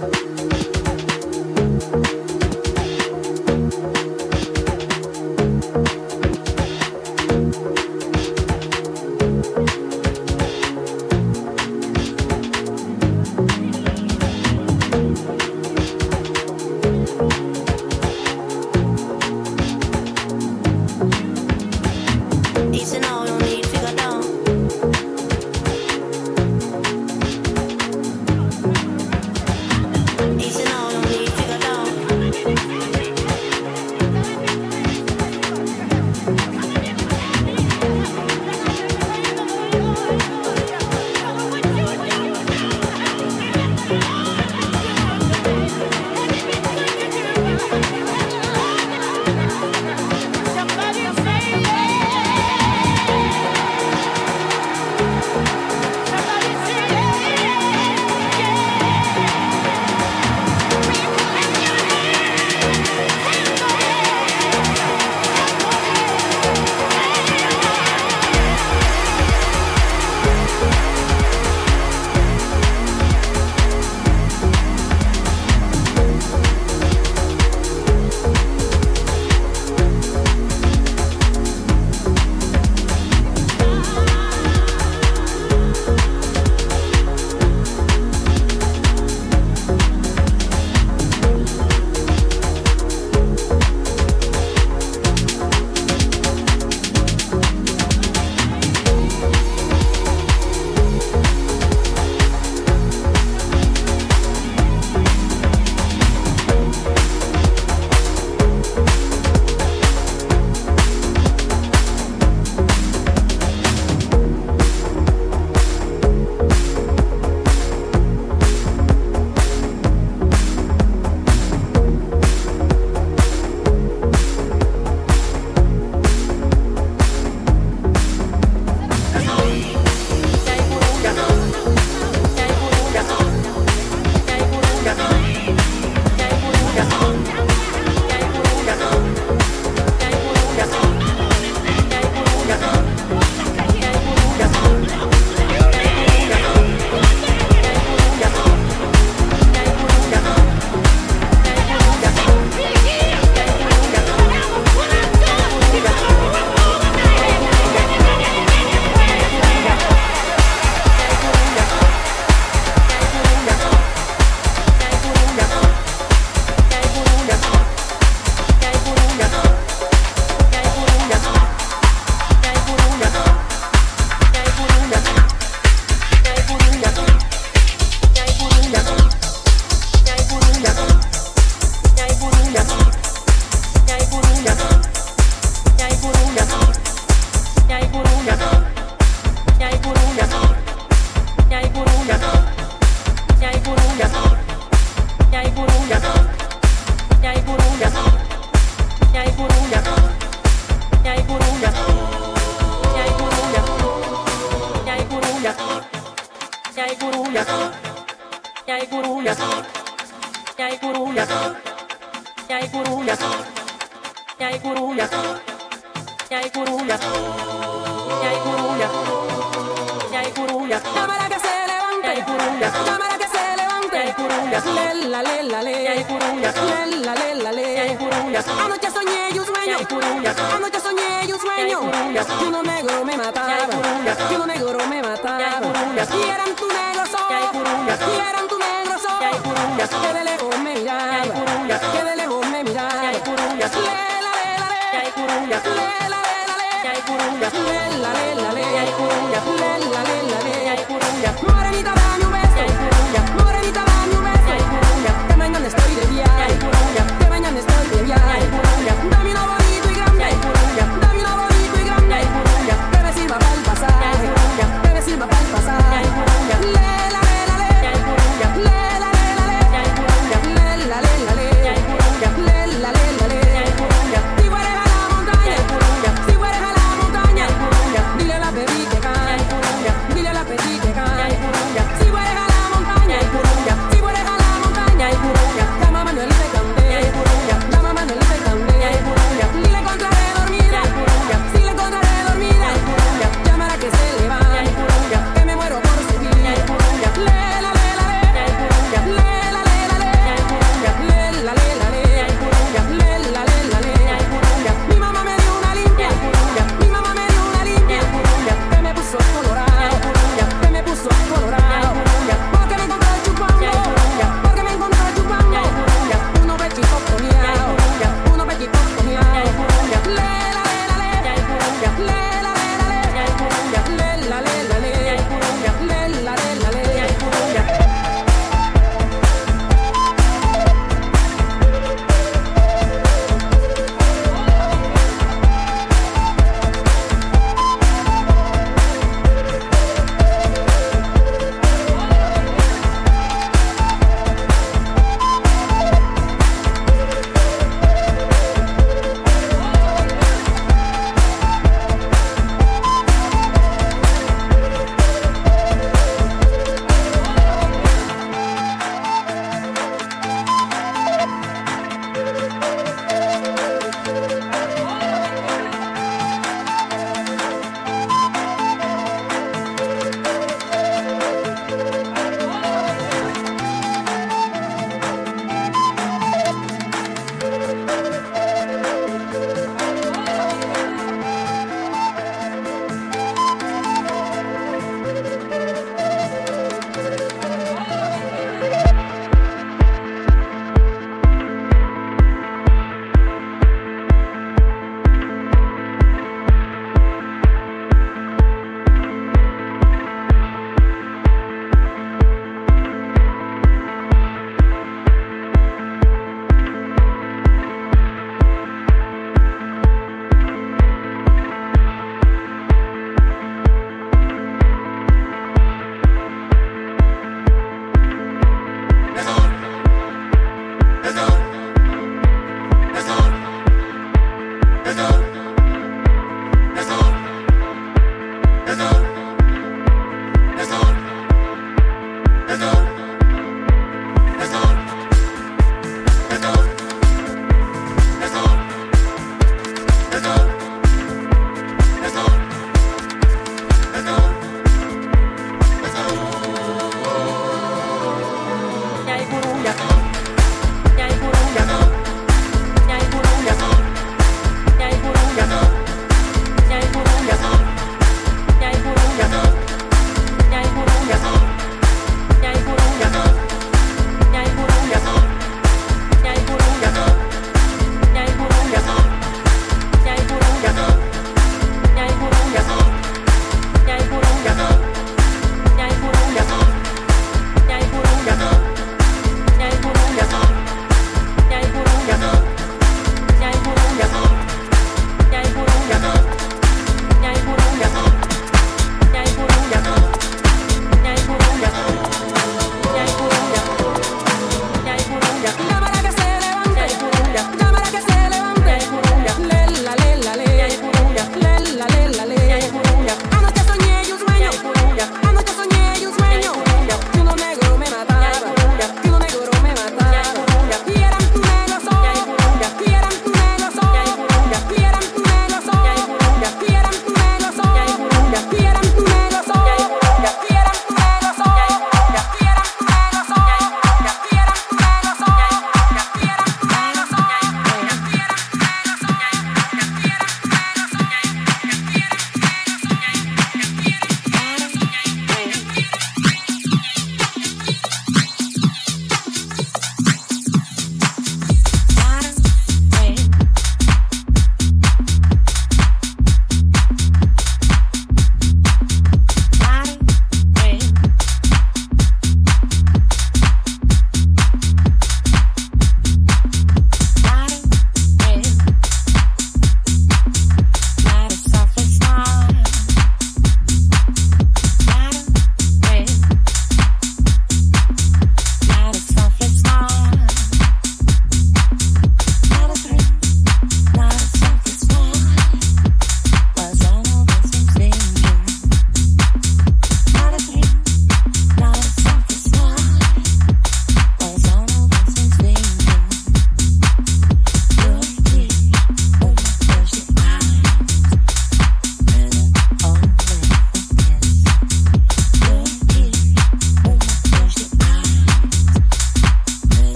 Bye.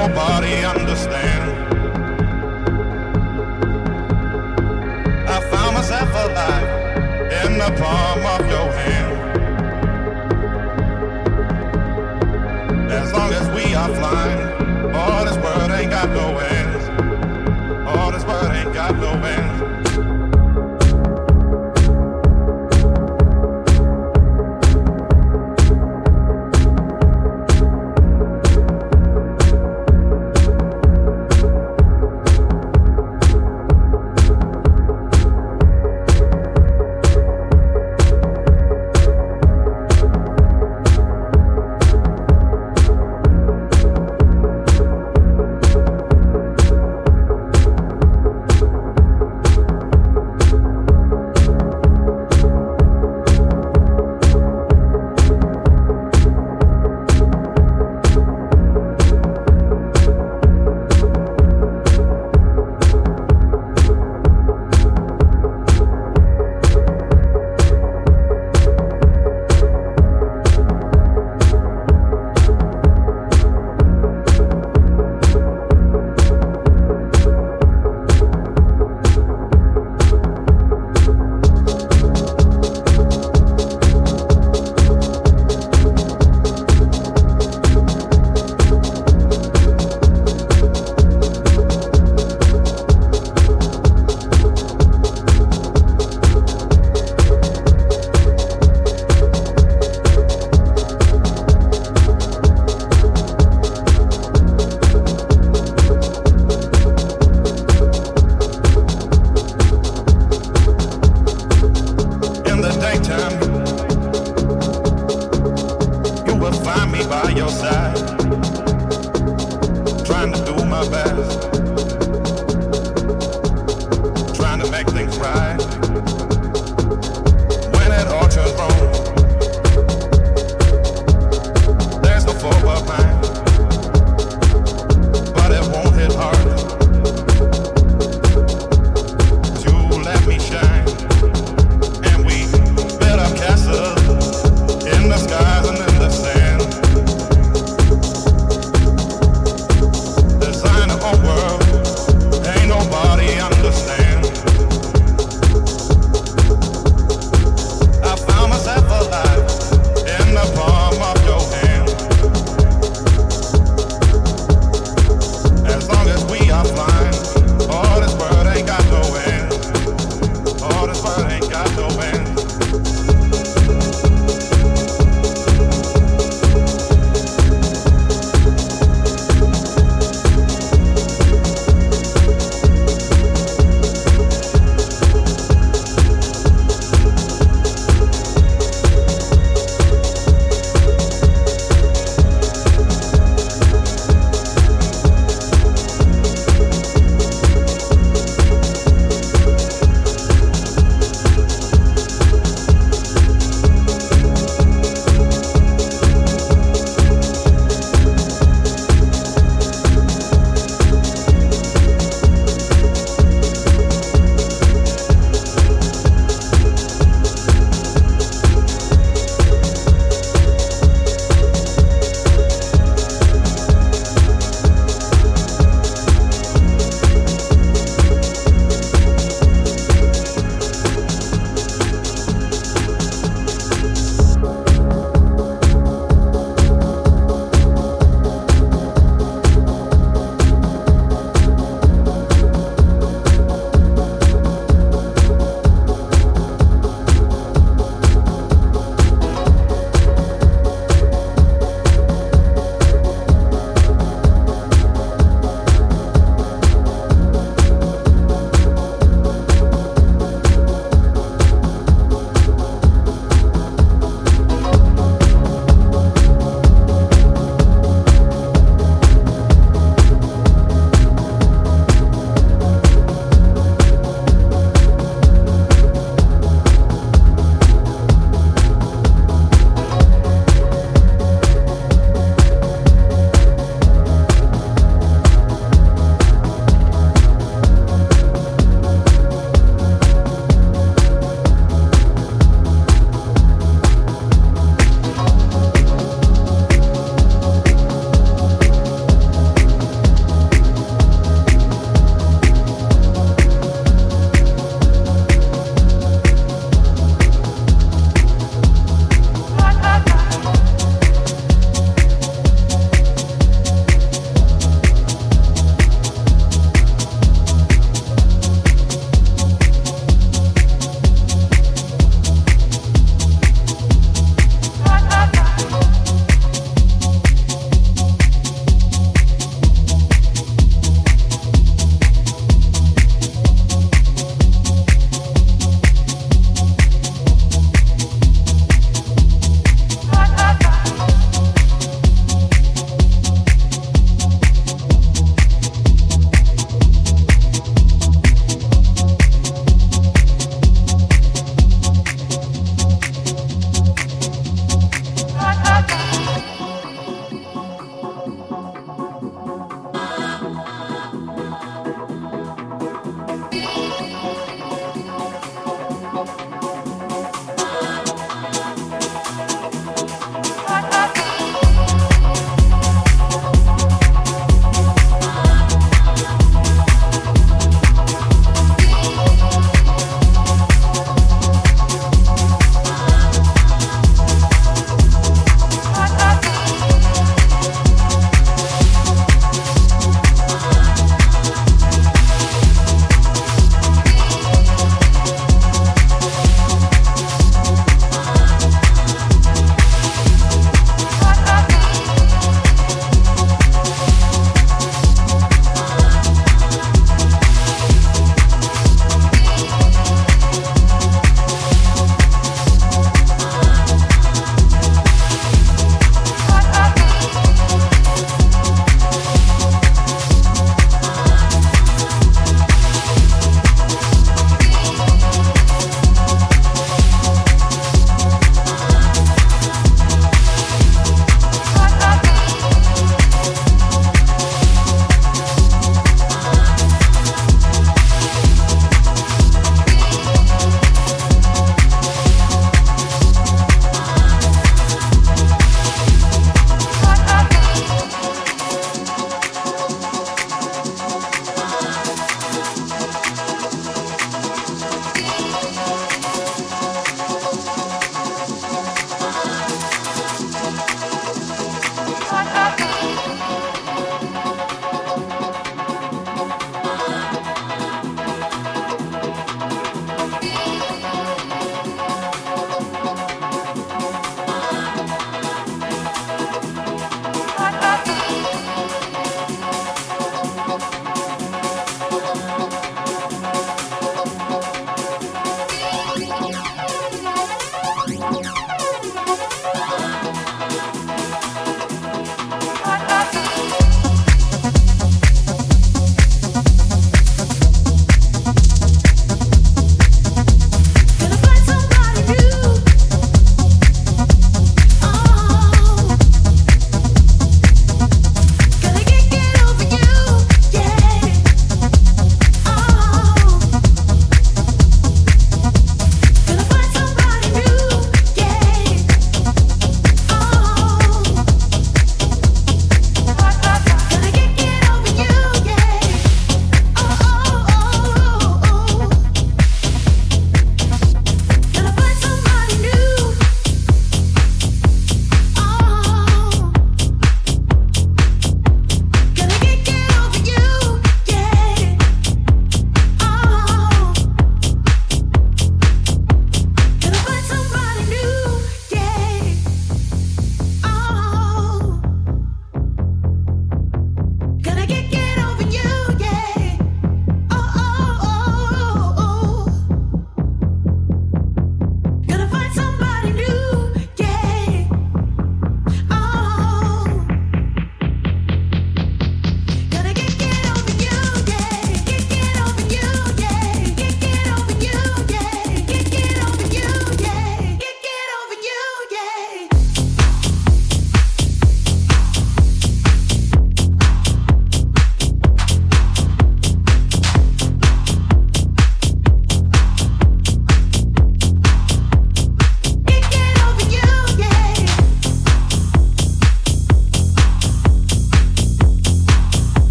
nobody understand. I found myself alive in the palm of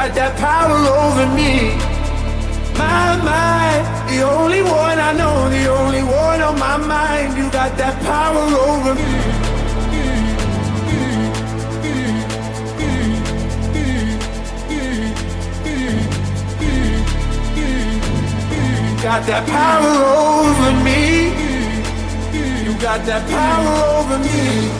got that power over me. My mind, the only one I know, the only one on my mind. You got that power over me. got that power over me. You got that power over me.